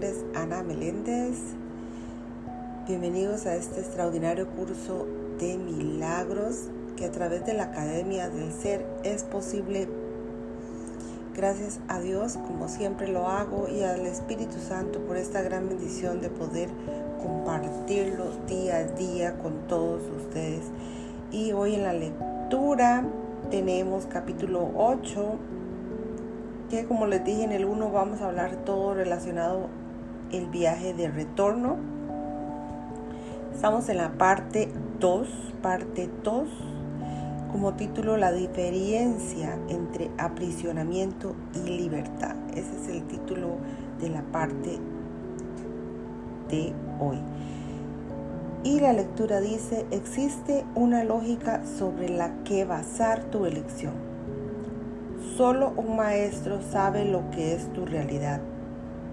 nombre es Ana Meléndez. Bienvenidos a este extraordinario curso de milagros que a través de la Academia del Ser es posible. Gracias a Dios, como siempre lo hago, y al Espíritu Santo por esta gran bendición de poder compartirlo día a día con todos ustedes. Y hoy en la lectura tenemos capítulo 8 que como les dije en el 1 vamos a hablar todo relacionado el viaje de retorno. Estamos en la parte 2, parte 2, como título La diferencia entre aprisionamiento y libertad. Ese es el título de la parte de hoy. Y la lectura dice, existe una lógica sobre la que basar tu elección Solo un maestro sabe lo que es tu realidad.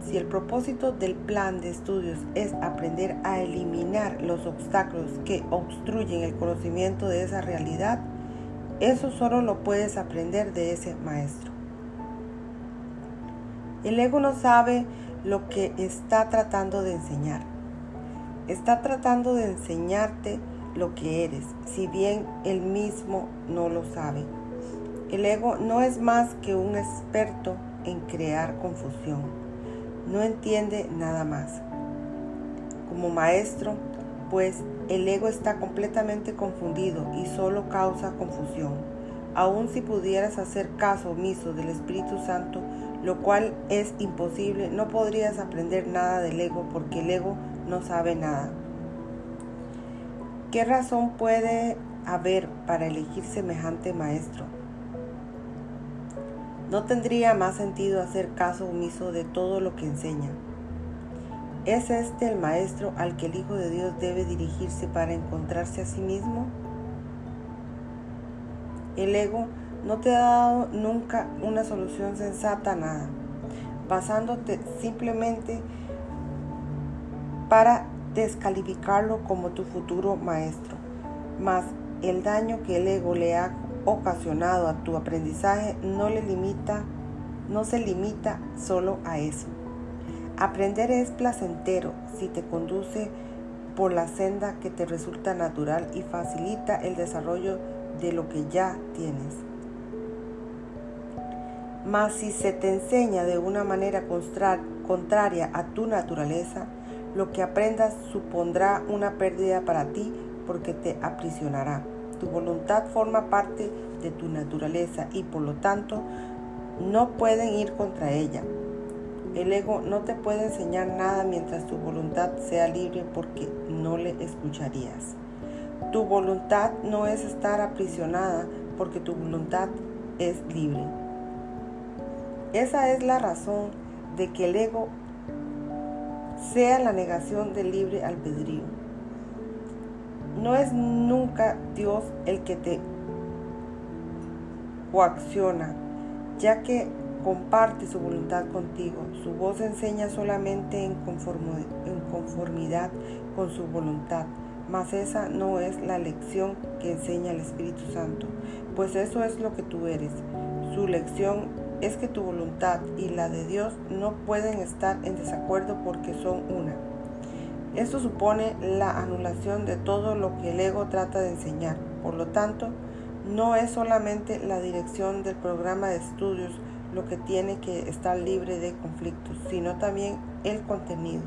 Si el propósito del plan de estudios es aprender a eliminar los obstáculos que obstruyen el conocimiento de esa realidad, eso solo lo puedes aprender de ese maestro. El ego no sabe lo que está tratando de enseñar. Está tratando de enseñarte lo que eres, si bien él mismo no lo sabe. El ego no es más que un experto en crear confusión. No entiende nada más. Como maestro, pues el ego está completamente confundido y solo causa confusión. Aun si pudieras hacer caso omiso del Espíritu Santo, lo cual es imposible, no podrías aprender nada del ego porque el ego no sabe nada. ¿Qué razón puede haber para elegir semejante maestro? No tendría más sentido hacer caso omiso de todo lo que enseña. ¿Es este el maestro al que el Hijo de Dios debe dirigirse para encontrarse a sí mismo? El ego no te ha dado nunca una solución sensata a nada, basándote simplemente para descalificarlo como tu futuro maestro. Mas el daño que el ego le ha ocasionado a tu aprendizaje no, le limita, no se limita solo a eso. Aprender es placentero si te conduce por la senda que te resulta natural y facilita el desarrollo de lo que ya tienes. Mas si se te enseña de una manera contraria a tu naturaleza, lo que aprendas supondrá una pérdida para ti porque te aprisionará. Tu voluntad forma parte de tu naturaleza y por lo tanto no pueden ir contra ella. El ego no te puede enseñar nada mientras tu voluntad sea libre porque no le escucharías. Tu voluntad no es estar aprisionada porque tu voluntad es libre. Esa es la razón de que el ego sea la negación del libre albedrío. No es nunca Dios el que te coacciona, ya que comparte su voluntad contigo. Su voz enseña solamente en, conformidad con su voluntad, mas esa no es la lección que enseña el Espíritu Santo, pues eso es lo que tú eres. Su lección es que tu voluntad y la de Dios no pueden estar en desacuerdo porque son una. Esto supone la anulación de todo lo que el ego trata de enseñar. Por lo tanto, no es solamente la dirección del programa de estudios lo que tiene que estar libre de conflictos, sino también el contenido.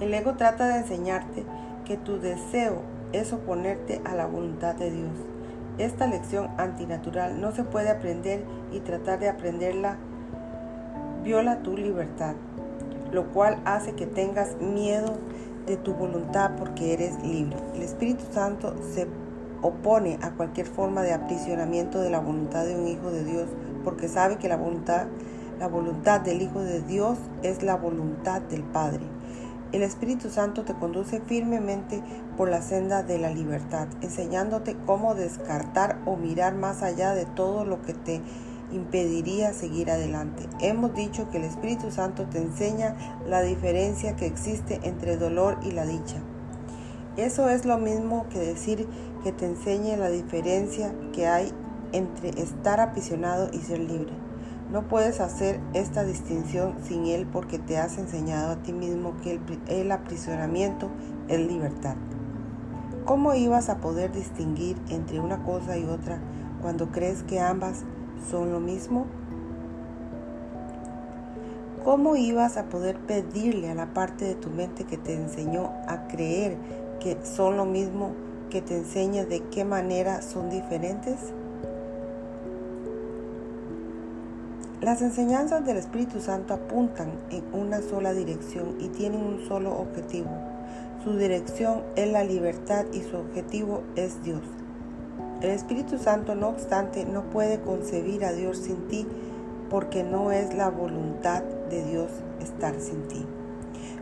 El ego trata de enseñarte que tu deseo es oponerte a la voluntad de Dios. Esta lección antinatural no se puede aprender y tratar de aprenderla viola tu libertad lo cual hace que tengas miedo de tu voluntad porque eres libre. El Espíritu Santo se opone a cualquier forma de aprisionamiento de la voluntad de un hijo de Dios porque sabe que la voluntad, la voluntad del Hijo de Dios es la voluntad del Padre. El Espíritu Santo te conduce firmemente por la senda de la libertad, enseñándote cómo descartar o mirar más allá de todo lo que te impediría seguir adelante. Hemos dicho que el Espíritu Santo te enseña la diferencia que existe entre dolor y la dicha. Eso es lo mismo que decir que te enseñe la diferencia que hay entre estar aprisionado y ser libre. No puedes hacer esta distinción sin Él porque te has enseñado a ti mismo que el, el aprisionamiento es libertad. ¿Cómo ibas a poder distinguir entre una cosa y otra cuando crees que ambas son lo mismo? ¿Cómo ibas a poder pedirle a la parte de tu mente que te enseñó a creer que son lo mismo que te enseña de qué manera son diferentes? Las enseñanzas del Espíritu Santo apuntan en una sola dirección y tienen un solo objetivo. Su dirección es la libertad y su objetivo es Dios. El Espíritu Santo, no obstante, no puede concebir a Dios sin ti porque no es la voluntad de Dios estar sin ti.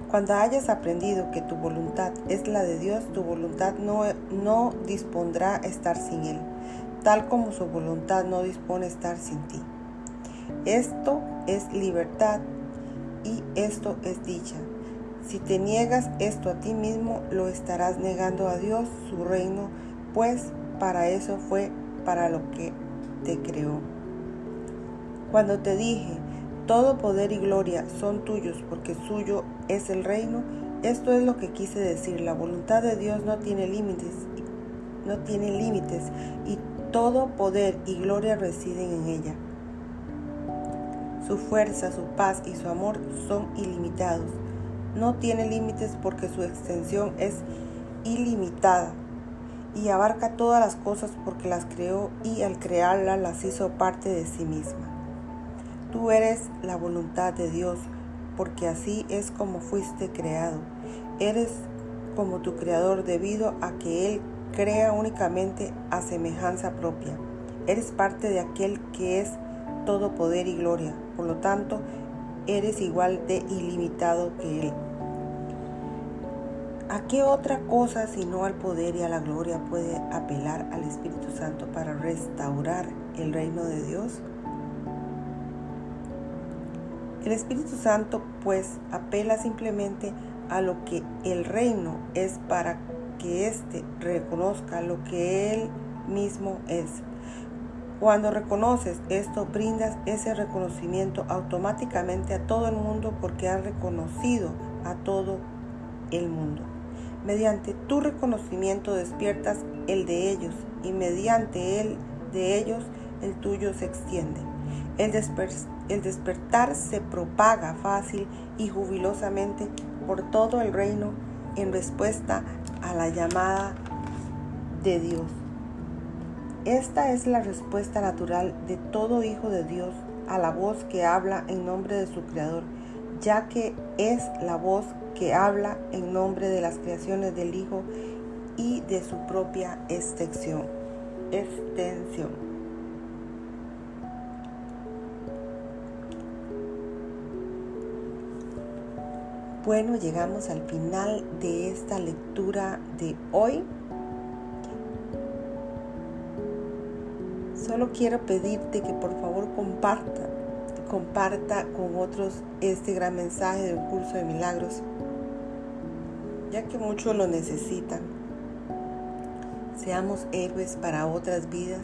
Cuando hayas aprendido que tu voluntad es la de Dios, tu voluntad no, no dispondrá estar sin Él, tal como su voluntad no dispone estar sin ti. Esto es libertad y esto es dicha. Si te niegas esto a ti mismo, lo estarás negando a Dios, su reino, pues para eso fue para lo que te creó. Cuando te dije, todo poder y gloria son tuyos porque suyo es el reino, esto es lo que quise decir. La voluntad de Dios no tiene límites, no tiene límites y todo poder y gloria residen en ella. Su fuerza, su paz y su amor son ilimitados. No tiene límites porque su extensión es ilimitada y abarca todas las cosas porque las creó y al crearlas las hizo parte de sí misma. Tú eres la voluntad de Dios porque así es como fuiste creado. Eres como tu creador debido a que Él crea únicamente a semejanza propia. Eres parte de aquel que es todo poder y gloria. Por lo tanto, eres igual de ilimitado que Él. ¿A qué otra cosa sino al poder y a la gloria puede apelar al Espíritu Santo para restaurar el reino de Dios? El Espíritu Santo pues apela simplemente a lo que el reino es para que éste reconozca lo que él mismo es. Cuando reconoces esto, brindas ese reconocimiento automáticamente a todo el mundo porque has reconocido a todo el mundo. Mediante tu reconocimiento despiertas el de ellos y mediante el de ellos el tuyo se extiende. El, despertar se propaga fácil y jubilosamente por todo el reino en respuesta a la llamada de Dios. Esta es la respuesta natural de todo hijo de Dios a la voz que habla en nombre de su Creador, ya que es la voz que habla en nombre de las creaciones del Hijo y de su propia extensión. extensión. Bueno, llegamos al final de esta lectura de hoy. Solo quiero pedirte que por favor comparta, comparta con otros este gran mensaje del curso de milagros, ya que muchos lo necesitan. Seamos héroes para otras vidas.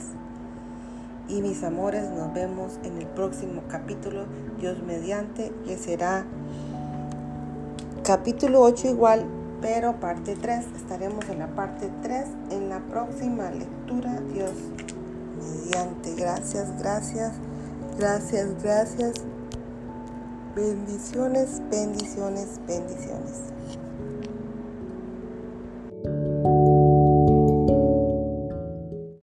Y mis amores, nos vemos en el próximo capítulo, Dios mediante, que será capítulo 8 igual, pero parte 3. Estaremos en la parte 3 en la próxima lectura. Dios mediante. Gracias, gracias, gracias, gracias. Bendiciones, bendiciones, bendiciones.